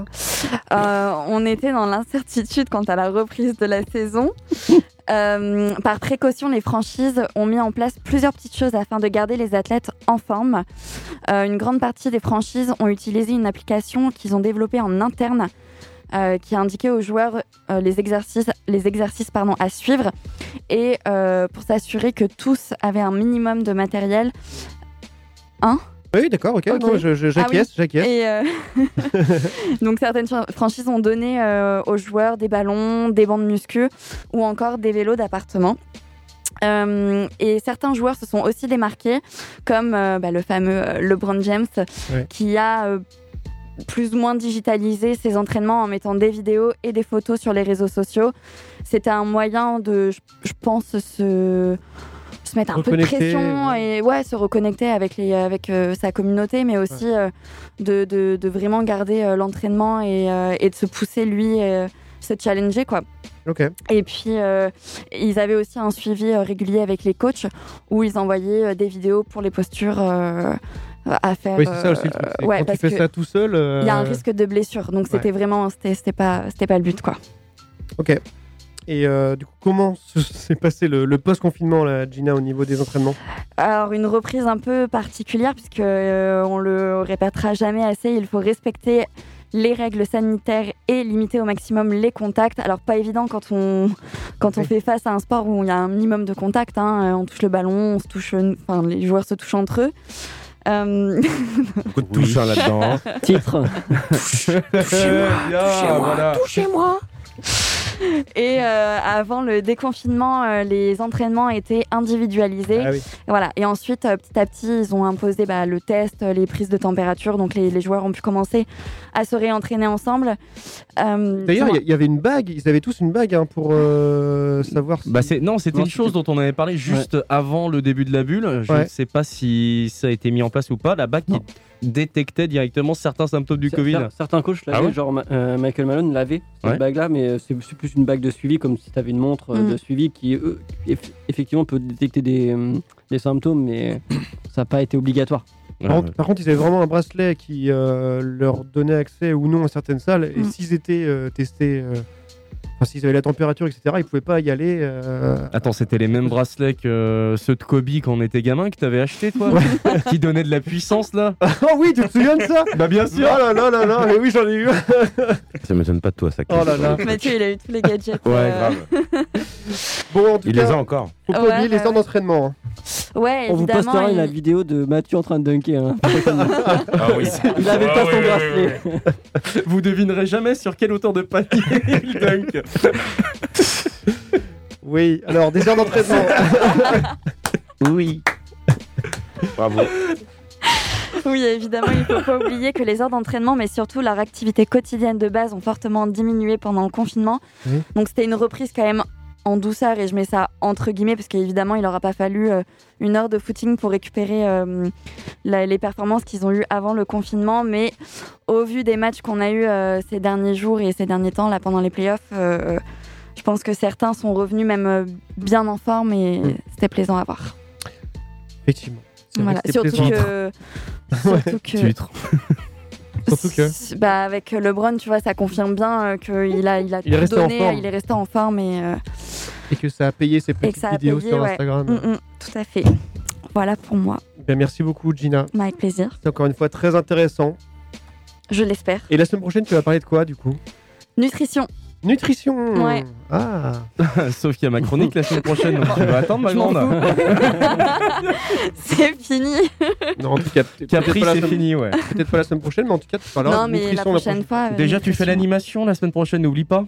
Euh, on était dans l'incertitude quant à la reprise de la saison. *laughs* Euh, par précaution, les franchises ont mis en place plusieurs petites choses afin de garder les athlètes en forme. Une grande partie des franchises ont utilisé une application qu'ils ont développée en interne euh, qui indiquait aux joueurs euh, les exercices, les exercices pardon, à suivre et euh, pour s'assurer que tous avaient un minimum de matériel. Hein? Oui, d'accord, ok. Ok. non, je- je- Ah J'acquiesce, oui. j'acquiesce. Euh, *laughs* donc certaines fran- franchises ont donné euh, aux joueurs des ballons, des bandes muscu ou encore des vélos d'appartement. Euh, et certains joueurs se sont aussi démarqués, comme bah, le fameux LeBron James, Ouais. qui a plus ou moins digitalisé ses entraînements en mettant des vidéos et des photos sur les réseaux sociaux. C'était un moyen de, je pense, se, se mettre un peu de pression et ouais, se reconnecter avec, les, avec euh, sa communauté, mais aussi euh, de, de- de vraiment garder euh, l'entraînement et, et de se pousser lui, se challenger quoi. Ok. Et puis, euh, ils avaient aussi un suivi euh, régulier avec les coachs où ils envoyaient euh, des vidéos pour les postures à faire. Oui, c'est ça aussi le truc. c'est ouais, quand tu fais ça tout seul. Il y a un risque de blessure. Donc, c'était vraiment. C'était pas, pas le but, quoi. Ok. Et euh, du coup, comment se- *laughs* s'est passé le, le post-confinement, là, Gina, au niveau des entraînements Alors une reprise un peu particulière puisque euh, on le répétera jamais assez, il faut respecter les règles sanitaires et limiter au maximum les contacts. Alors pas évident quand on quand on fait face à un sport où il y a un minimum de contacts. hein. Euh, On touche le ballon, on se touche, euh, enfin les joueurs se touchent entre eux. Euh, *laughs* Beaucoup de touches hein, là-dedans. Titre. *laughs* Voilà. Touchez-moi *laughs* Et euh, avant le déconfinement, euh, les entraînements étaient individualisés. Ah oui. Voilà. Et ensuite, euh, petit à petit, ils ont imposé bah, le test, les prises de température. Donc les, les joueurs ont pu commencer à se réentraîner ensemble. Euh, D'ailleurs, il y, avait une bague, ils avaient tous une bague hein, pour euh, savoir si... Bah non, c'était une chose dont on avait parlé juste avant le début de la bulle. Je Ouais. ne sais pas si ça a été mis en place ou pas. La bague qui détectait directement certains symptômes du Covid. cer- Certains coachs l'avaient, Ah ouais genre euh, Michael Malone l'avait, cette Ouais. bague-là, mais euh, c'est plus une bague de suivi, comme si tu avais une montre euh, Mm. de suivi qui, effectivement, peut détecter des, euh, des symptômes, mais ça n'a pas été obligatoire. Par, contre, par contre, ils avaient vraiment un bracelet qui euh, leur donnait accès ou non à certaines salles. Et Mm. s'ils étaient euh, testés, euh, enfin, s'ils avaient la température, etc., ils pouvaient pas y aller. euh, Attends, c'était les mêmes bracelets que euh, ceux de Kobe quand on était gamin que t'avais acheté toi *laughs* Qui donnaient de la puissance là oh *laughs* oui, tu te souviens de ça *laughs* Bah bien sûr Oh là là là là, mais oui, j'en ai eu. Ça m'étonne pas de toi, ça. Oh là là. Mathieu, il a eu tous les gadgets. Ouais, euh, grave. Bon, en tout Il cas, les a encore. faut pas Ouais, les ouais, heures ouais. d'entraînement. hein. Ouais, On vous postera il- la vidéo de Mathieu en train de dunker. hein. *laughs* Ah oui. Il avait pas son bracelet. Vous devinerez jamais sur quelle hauteur de panier *laughs* il dunk. Oui, alors des heures d'entraînement. *laughs* Oui. Bravo. Oui, évidemment, il ne faut pas oublier que les heures d'entraînement, mais surtout leur activité quotidienne de base ont fortement diminué pendant le confinement. Oui. Donc c'était une reprise quand même en douceur, et je mets ça entre guillemets, parce qu'évidemment, il n'aura pas fallu euh, une heure de footing pour récupérer euh, la- les performances qu'ils ont eues avant le confinement. Mais au vu des matchs qu'on a eus euh, ces derniers jours et ces derniers temps, là, pendant les playoffs, je pense que certains sont revenus même bien en forme, et Mm. c'était plaisant à voir. Effectivement. Voilà. Surtout que... *laughs* surtout que... Surtout que. Bah, avec LeBron, tu vois, ça confirme bien euh, qu'il a, il a Il est en donné, forme. il est resté en forme et, euh, Et que ça a payé ses petites vidéos payé. sur ouais. Instagram. Mm, mm, tout à fait. Voilà pour moi, Ben, merci beaucoup, Gina. avec plaisir. C'était encore une fois très intéressant. Je l'espère. Et la semaine prochaine, tu vas parler de quoi, du coup? Nutrition. Nutrition Ouais. Ah Sauf qu'il y a ma chronique la semaine prochaine, donc tu vas *laughs* attendre ma grande. *laughs* C'est fini. Non, en tout cas, Capri, c'est semaine- fini, ouais. Peut-être pas la semaine prochaine, mais en tout cas, tu parleras non, de mais la nutrition prochaine fois. Déjà, tu fais nutrition. l'animation la semaine prochaine, n'oublie pas.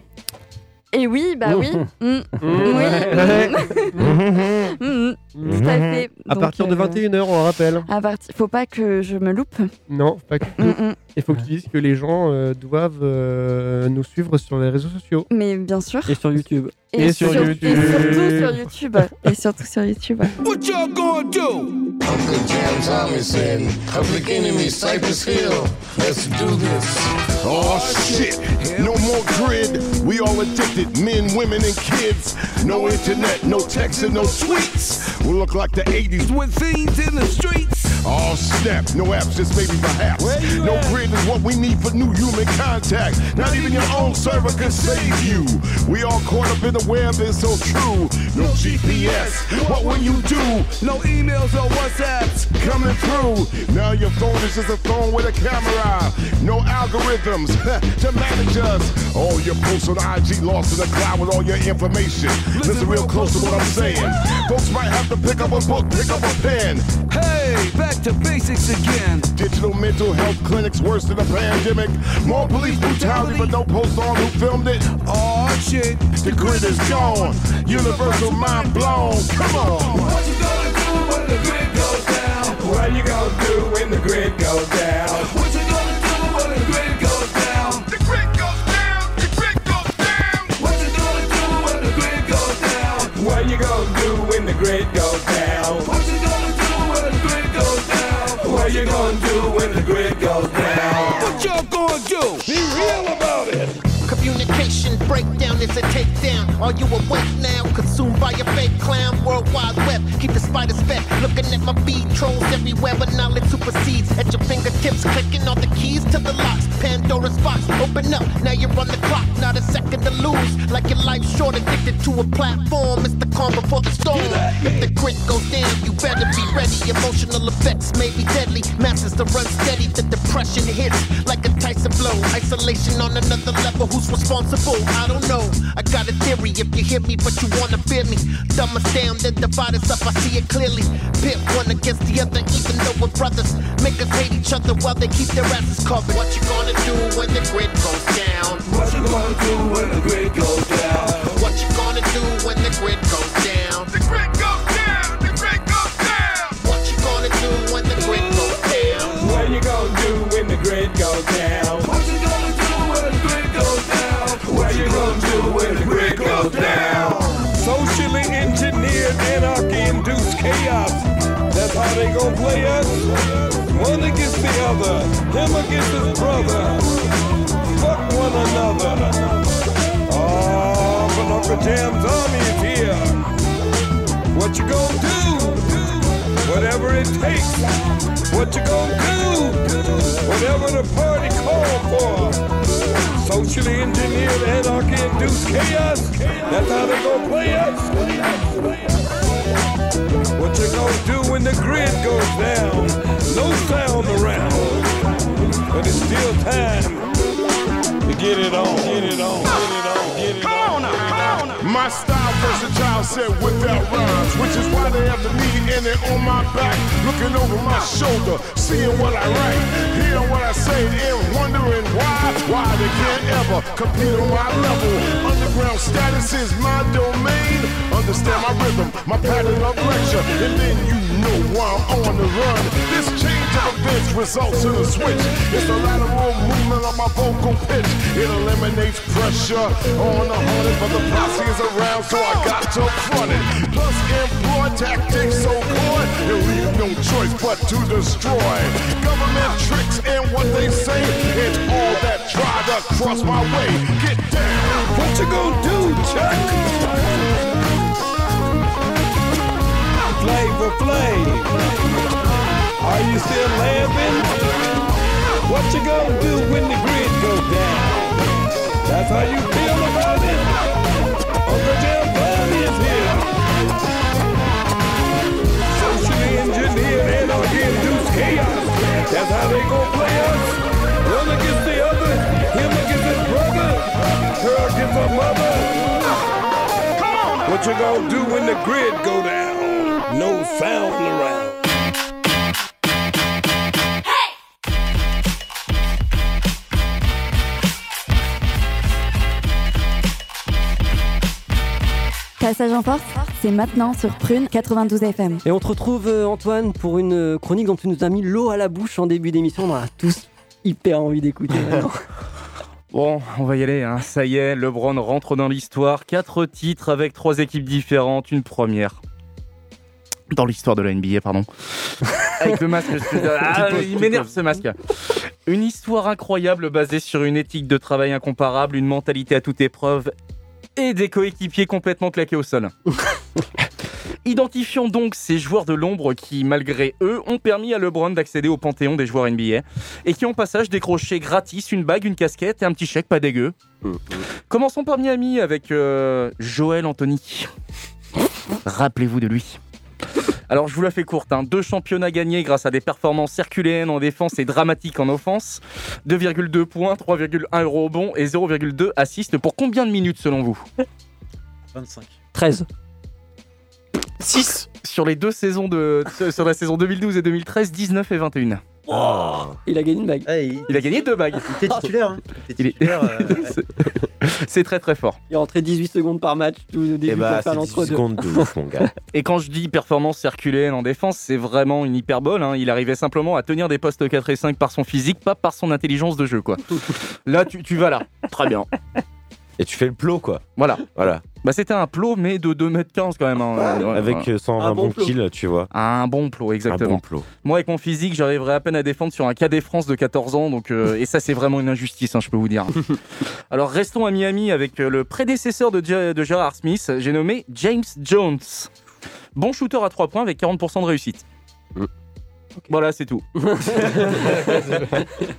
Et oui, bah oui. *laughs* Mm. Mmh. Oui. *laughs* Ouais. *laughs* Mm, mm. Tout à fait. À Donc, partir de euh, 21h, on rappelle. À partir... Faut pas que je me loupe. Non, pas que. Mm, mm. Il faut que tu dises que les gens euh, doivent euh, nous suivre sur les réseaux sociaux. Mais bien sûr. Et sur YouTube. Et sur YouTube. Et surtout sur YouTube. Et surtout sur YouTube. What y'all gonna do? Uncle Jam Tomlinson, Public Enemy, Cypress Hill. Let's do this. Oh shit, no more grid. We all addicted, men, women, and kids. No internet, no text, and no tweets. We look like the 80s with fiends in the streets. Oh snap, no apps, just maybe perhaps. No grid is what we need for new human contact. Not even your own server can save you. We all caught up in the web, it's so true. No GPS, what will you do? No emails or WhatsApps coming through. Now your phone is just a phone with a camera. No algorithms *laughs* to manage us. All your posts on IG lost in the cloud with all your information. Listen real close to what I'm saying. Folks might have to pick up a book, pick up a pen. Hey, back to basics again. Digital mental health clinics worse than a pandemic. More police brutality, but no post on who filmed it. Oh shit. The grid is gone. Universal mind blown. Come on. What you gonna do when the grid goes down? What you gonna do when the grid goes down? Be real Communication breakdown is a takedown. Are you awake now? Consumed by a fake clown. World Wide Web. Keep the spiders fed. Looking at my beat trolls everywhere, but knowledge supersedes. At your fingertips, clicking all the keys to the locks. Pandora's box. Open up. now you're on the clock, not a second to lose. Like your life's short, addicted to a platform. It's the calm before the storm. If the grid goes down, you better be ready. Emotional effects may be deadly. Masses to run steady, the depression hits like a Tyson blow. Isolation on another level, who's responsible? I don't know. I got a theory if you hear me, but you wanna fear me. Dumb us down, then divide us up, I see it clearly. Pit one against the other, even though we're brothers. Make us hate each other while they keep their asses covered. What you gonna do when the grid goes down? What you gonna do when the grid goes down? What you gonna do when the grid goes down? The grid goes down! The grid goes down! What you gonna do when the grid goes down? What you gonna do when the grid goes down? That's how they gon' play us. One against the other, him against his brother. Fuck one another. Oh, but Uncle Jam's army is here. What you gonna do? Whatever it takes. What you gonna do? Whatever the party call for. Socially engineered anarchy induced chaos. That's how they gon' play us. What you gonna do when the grid goes down? No sound around, but it's still time to get it on, get it on, get it on. My style versatile said without rhymes, which is why they have the me in it on my back, looking over my shoulder, seeing what I write, hearing what I say, and wondering why, why they can't ever compete on my level. Underground status is my domain. Understand my rhythm, my pattern of lecture, and then you know why I'm on the run. This change of events results in a switch. It's the lateral movement of my vocal pitch. It eliminates pressure on the hunted, but the posse is around, so I got to front it. Plus, employ tactics so good, you leave no choice but to destroy. Government tricks and what they say, it's all that try to cross my way. Get down. What you gonna do, Chuck? Flavor Flav. Are you still laughing? What you gonna do when the grid goes down? That's how you feel chaos. That's how they gon' play us. One against the other, him against his brother, her against her mother. What you gonna do when the grid go down? No sound around. Passage en force, c'est maintenant sur Prune 92 FM. Et on te retrouve, euh, Antoine, pour une euh, chronique dont tu nous as mis l'eau à la bouche en début d'émission. On a tous hyper envie d'écouter *laughs* maintenant. Bon, on va y aller. hein. Ça y est, LeBron rentre dans l'histoire. Quatre titres avec trois équipes différentes. Une première. Dans l'histoire de la NBA, pardon. *laughs* avec le masque. je- Ah, il m'énerve ce masque. Une histoire incroyable basée sur une éthique de travail incomparable, une mentalité à toute épreuve et des coéquipiers complètement claqués au sol. *laughs* Identifions donc ces joueurs de l'ombre qui, malgré eux, ont permis à LeBron d'accéder au panthéon des joueurs NBA et qui, en passage, décroché gratis une bague, une casquette et un petit chèque pas dégueu. Commençons par Miami avec euh, Joël Anthony. Rappelez-vous de lui. Alors, je vous la fais courte. hein. Deux championnats gagnés grâce à des performances herculéennes en défense et dramatiques en offense. 2,2 points, 3,1 euros au bon et 0,2 assists pour combien de minutes selon vous? 25. 13. 6 sur les deux saisons de sur la saison 2012 et 2013, 19 et 21. Il a gagné une bague. Il a gagné deux bagues. Il était titulaire. Hein. Il était Il est- titulaire. euh, *laughs* C'est très très fort. Il est rentré 18 secondes par match tout début Eh bah, c'est 18 l'entre-deux. secondes de ouf, mon gars. Et quand je dis performance herculéenne en défense, c'est vraiment une hyperbole. hein. Il arrivait simplement à tenir des postes 4 et 5 par son physique, pas par son intelligence de jeu. quoi. *laughs* Là, tu, tu vas là. Très bien. Et tu fais le plot, quoi. Voilà. Voilà. Bah, C'était un plot, mais de 2m15 quand même. hein. Ouais, Avec ouais. euh, 120 Un bon bons plot. kills, tu vois. Un bon plot, Un exactement. bon plot. Moi, avec mon physique, j'arriverais à peine à défendre sur un KD France de 14 ans, donc euh, et ça, c'est vraiment une injustice, hein, je peux vous dire. *laughs* Alors, restons à Miami avec euh, le prédécesseur de, Ger- de Gerard Smith, j'ai nommé James Jones. Bon shooter à 3 points avec 40% de réussite. Voilà, c'est tout. *laughs*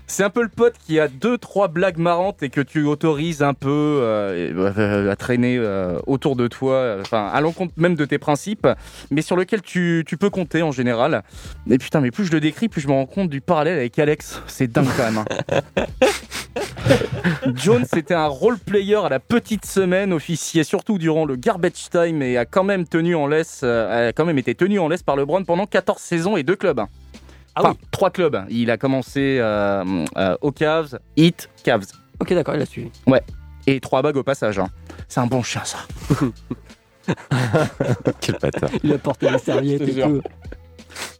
c'est un peu le pote qui a deux, trois blagues marrantes et que tu autorises un peu euh, à traîner euh, autour de toi, euh, enfin à l'encontre même de tes principes, mais sur lequel tu, tu peux compter en général. Et putain, mais plus je le décris, plus je me rends compte du parallèle avec Alex. C'est dingue quand même. hein. *laughs* Jones était un role player à la petite semaine, officier surtout durant le garbage time et a quand même tenu en laisse, euh, a quand même été tenu en laisse par LeBron pendant 14 saisons et deux clubs. Hein. Enfin, trois clubs. Il a commencé euh, euh, aux Cavs, Heat, Cavs. Ok, d'accord, il a suivi. Ouais. Et trois bagues au passage. hein. C'est un bon chien, ça. *laughs* *laughs* Quel bâtard. Il a porté les serviettes Je te et jure. tout.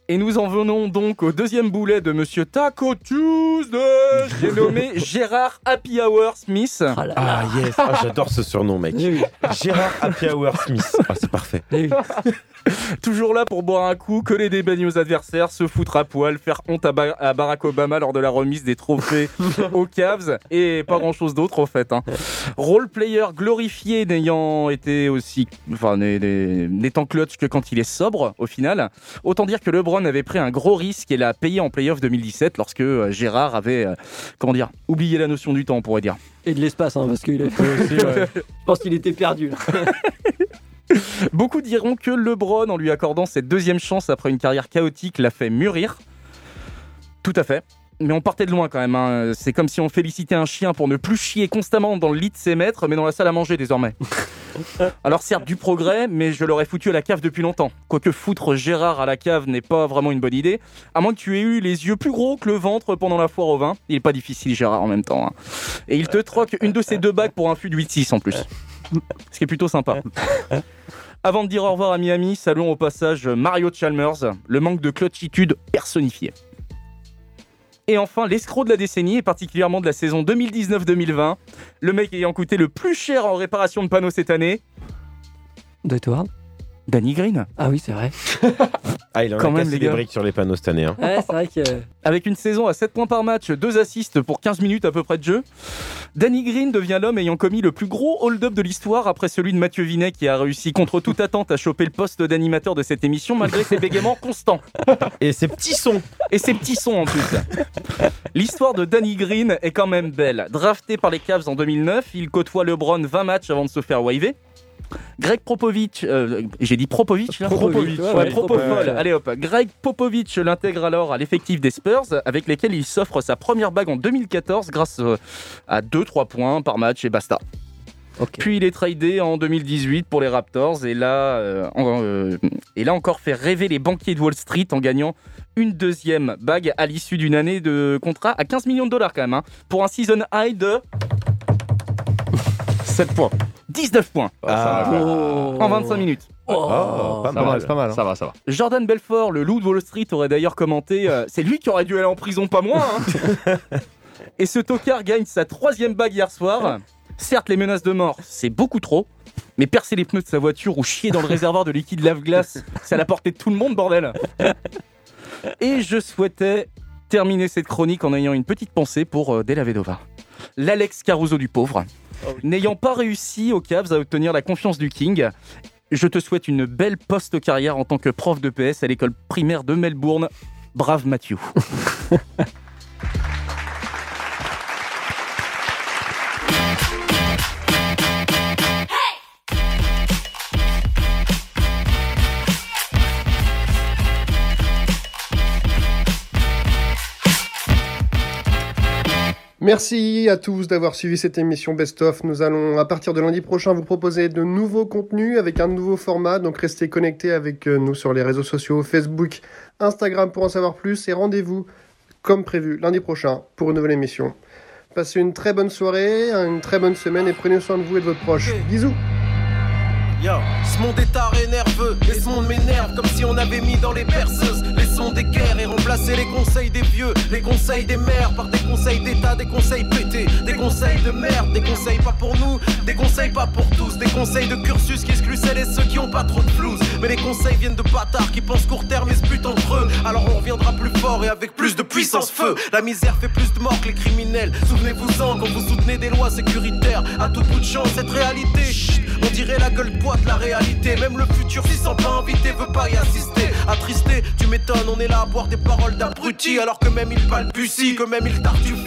Et nous en venons donc au deuxième boulet de Monsieur Taco Tuesday. *laughs* J'ai nommé Gérard Happy Hour Smith. Ah yes, Ah, j'adore ce surnom, mec. Gérard Happy Hour Smith. Ah, c'est parfait. *laughs* Toujours là pour boire un coup, coller des bagnes aux adversaires, se foutre à poil, faire honte à, Ba- à Barack Obama lors de la remise des trophées *laughs* aux Cavs et pas grand chose d'autre en fait. Hein. Role player glorifié n'ayant été aussi, enfin n'étant clutch que quand il est sobre au final. Autant dire que LeBron avait pris un gros risque et l'a payé en playoff 2017 lorsque euh, Gérard avait, euh, comment dire, oublié la notion du temps on pourrait dire. Et de l'espace, hein, parce qu'il est. *laughs* Je pense qu'il était perdu. *laughs* Beaucoup diront que LeBron, en lui accordant cette deuxième chance après une carrière chaotique, l'a fait mûrir. Tout à fait. Mais on partait de loin quand même. hein. C'est comme si on félicitait un chien pour ne plus chier constamment dans le lit de ses maîtres, mais dans la salle à manger désormais. *laughs* Alors certes du progrès, mais je l'aurais foutu à la cave depuis longtemps. Quoique foutre Gérard à la cave n'est pas vraiment une bonne idée, à moins que tu aies eu les yeux plus gros que le ventre pendant la foire au vin. Il est pas difficile Gérard en même temps. hein. Et il te troque une de ses deux bagues pour un fût de 8-6 en plus. Ce qui est plutôt sympa. Avant de dire au revoir à Miami, saluons au passage Mario Chalmers, le manque de clutchitude personnifié. Et enfin, l'escroc de la décennie, et particulièrement de la saison 2019-2020, le mec ayant coûté le plus cher en réparation de panneaux cette année, De toi Danny Green. Ah oui, c'est vrai. *laughs* Ah, il en Quand a même, cassé les des briques sur les panneaux cette année. Hein. Ouais, c'est vrai que. *laughs* Avec une saison à 7 points par match, 2 assists pour 15 minutes à peu près de jeu, Danny Green devient l'homme ayant commis le plus gros hold-up de l'histoire après celui de Mathieu Vinet qui a réussi contre toute attente à choper le poste d'animateur de cette émission malgré ses bégaiements constants. *laughs* Et ses petits sons. Et ses petits sons en plus. L'histoire de Danny Green est quand même belle. Drafté par les Cavs en 2009, il côtoie LeBron 20 matchs avant de se faire waver. Greg Popovich, euh, j'ai dit Propovic là Propovic, ouais, ouais, Propofol. Allez hop, Greg Popovich l'intègre alors à l'effectif des Spurs, avec lesquels il s'offre sa première bague en 2014 grâce euh, à 2-3 points par match et basta. Puis il est tradé en 2018 pour les Raptors et là, euh, euh, et là encore fait rêver les banquiers de Wall Street en gagnant une deuxième bague à l'issue d'une année de contrat à 15 millions de dollars quand même, hein, pour un season high de *laughs* 7 points. 19 points Ah. en 25 minutes. Oh, pas mal. c'est pas mal. hein. Ça va, ça va. Jordan Belfort, le loup de Wall Street, aurait d'ailleurs commenté euh, *laughs* C'est lui qui aurait dû aller en prison, pas moi. hein. *laughs* Et ce tocard gagne sa troisième bague hier soir. Certes, les menaces de mort, c'est beaucoup trop. Mais percer les pneus de sa voiture ou chier dans le réservoir de liquide lave-glace, c'est à la portée de tout le monde, bordel. *laughs* Et je souhaitais terminer cette chronique en ayant une petite pensée pour euh, Della Vedova. L'Alex Caruso du pauvre. N'ayant pas réussi aux Cavs à obtenir la confiance du King, je te souhaite une belle post-carrière en tant que prof de PS à l'école primaire de Melbourne. Brave Mathieu. *laughs* Merci à tous d'avoir suivi cette émission Best of. Nous allons à partir de lundi prochain vous proposer de nouveaux contenus avec un nouveau format. Donc restez connectés avec euh, nous sur les réseaux sociaux Facebook, Instagram pour en savoir plus et rendez-vous comme prévu lundi prochain pour une nouvelle émission. Passez une très bonne soirée, une très bonne semaine et prenez soin de vous et de votre proche. Bisous. Yo, ce monde est tard et nerveux, et ce monde m'énerve comme si on avait mis dans les perceuses les des guerres et remplacé les conseils des vieux, les conseils des mères par des conseils d'état, des conseils pétés, des conseils de merde, des conseils pas pour nous, des conseils pas pour tous, des conseils de cursus qui excluent celles et ceux qui ont pas trop de flouze. Mais les conseils viennent de bâtards qui pensent court terme et se butent entre eux. Alors on reviendra plus fort et avec plus de puissance feu. La misère fait plus de morts que les criminels. Souvenez-vous-en quand vous soutenez des lois sécuritaires. À tout bout de champ, cette réalité chut, On dirait la gueule bois de la réalité. Même le futur, s'y sent pas invité, veut pas y assister. Attristé, tu m'étonnes, on est là à boire des paroles d'abruti. Alors que même il balbutie, que même il tartufie.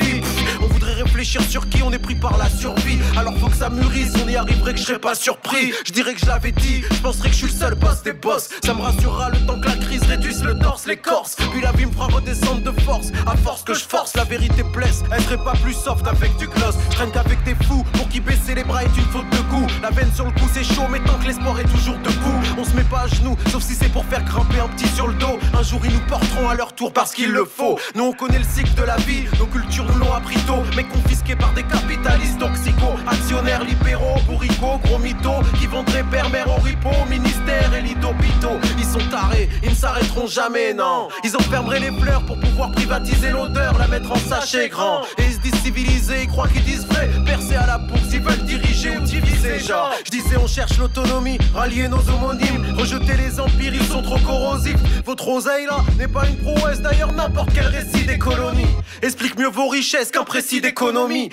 Réfléchir sur qui on est pris par la survie. Alors faut que ça mûrisse, on y arriverait que je serais pas surpris. Je dirais que je l'avais dit, je penserais que je suis le seul boss des boss. Ça me rassurera le temps que la crise réduise le torse, l'écorce. Puis la vie me fera redescendre de force. À force que je force, la vérité blesse. Elle serait pas plus soft avec du gloss. Je traîne qu'avec des fous pour qui baisser les bras est une faute de goût. La veine sur le cou c'est chaud, mais tant que l'espoir est toujours debout, on se met pas à genoux, sauf si c'est pour faire grimper un petit sur le dos. Un jour ils nous porteront à leur tour parce qu'il le faut. Nous on connaît le cycle de la vie, nos cultures nous l'ont appris tôt, mais confisqués par des capitalistes toxicaux, actionnaires libéraux, bourricots, gros mythos, qui vendraient père mère au ripo, ministère et l'idopito. Ils sont tarés, ils ne s'arrêteront jamais, non. Ils enfermeraient les fleurs pour pouvoir privatiser l'odeur, la mettre en sachet grand. Et ils se disent civilisés, ils croient qu'ils disent vrai, percés à la bourse, ils veulent diriger ou diviser, genre. Je disais on cherche l'autonomie, rallier nos homonymes, rejeter les empires, ils sont trop corrosifs. Votre oseille là n'est pas une prouesse, d'ailleurs n'importe quel récit des colonies. Explique mieux vos richesses qu'un précis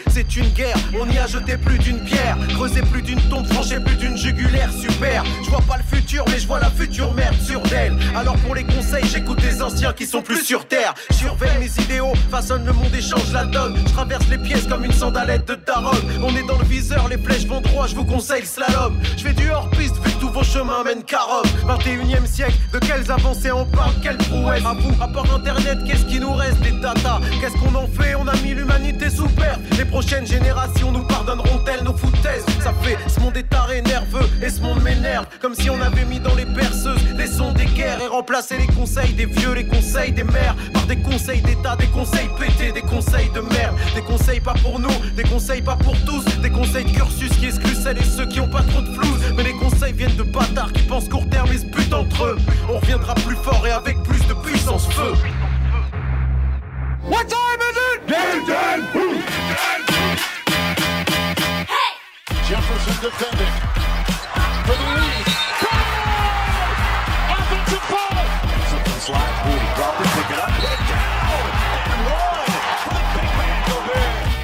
C'est une guerre, on y a jeté plus d'une pierre, creusé plus d'une tombe, franchi plus d'une jugulaire, super. Je vois pas le futur, mais je vois la future merde sur d'elle. Alors pour les conseils, j'écoute les anciens qui sont plus sur terre. Surveille mes idéaux, façonne le monde et change la donne. Je traverse les pièces comme une sandalette de Daron. On est dans le viseur, les flèches vont droit, je vous conseille le slalom. Je fais du hors-piste vu que tous vos chemins mènent Rome. 21 e siècle, de quelles avancées on parle, quelle prouesse? À vous, à part internet, qu'est-ce qui nous reste Des data, qu'est-ce qu'on en fait? On a mis l'humanité sous Les prochaines générations nous pardonneront-elles nos foutaises Ça fait, ce monde est taré, nerveux, et ce monde m'énerve. Comme si on avait mis dans les perceuses les sons des guerres et remplacé les conseils des vieux, les conseils des mères par des conseils d'état, des conseils pétés, des conseils de merde. Des conseils pas pour nous, des conseils pas pour tous, des conseils cursus qui excluent celles et ceux qui ont pas trop de flouze. Mais les conseils viennent de bâtards qui pensent court terme et se butent entre eux. On reviendra plus fort et avec plus de puissance feu. What time is it? Time! Jefferson defending for the lead. Offensive foul. Slide through. Drop it,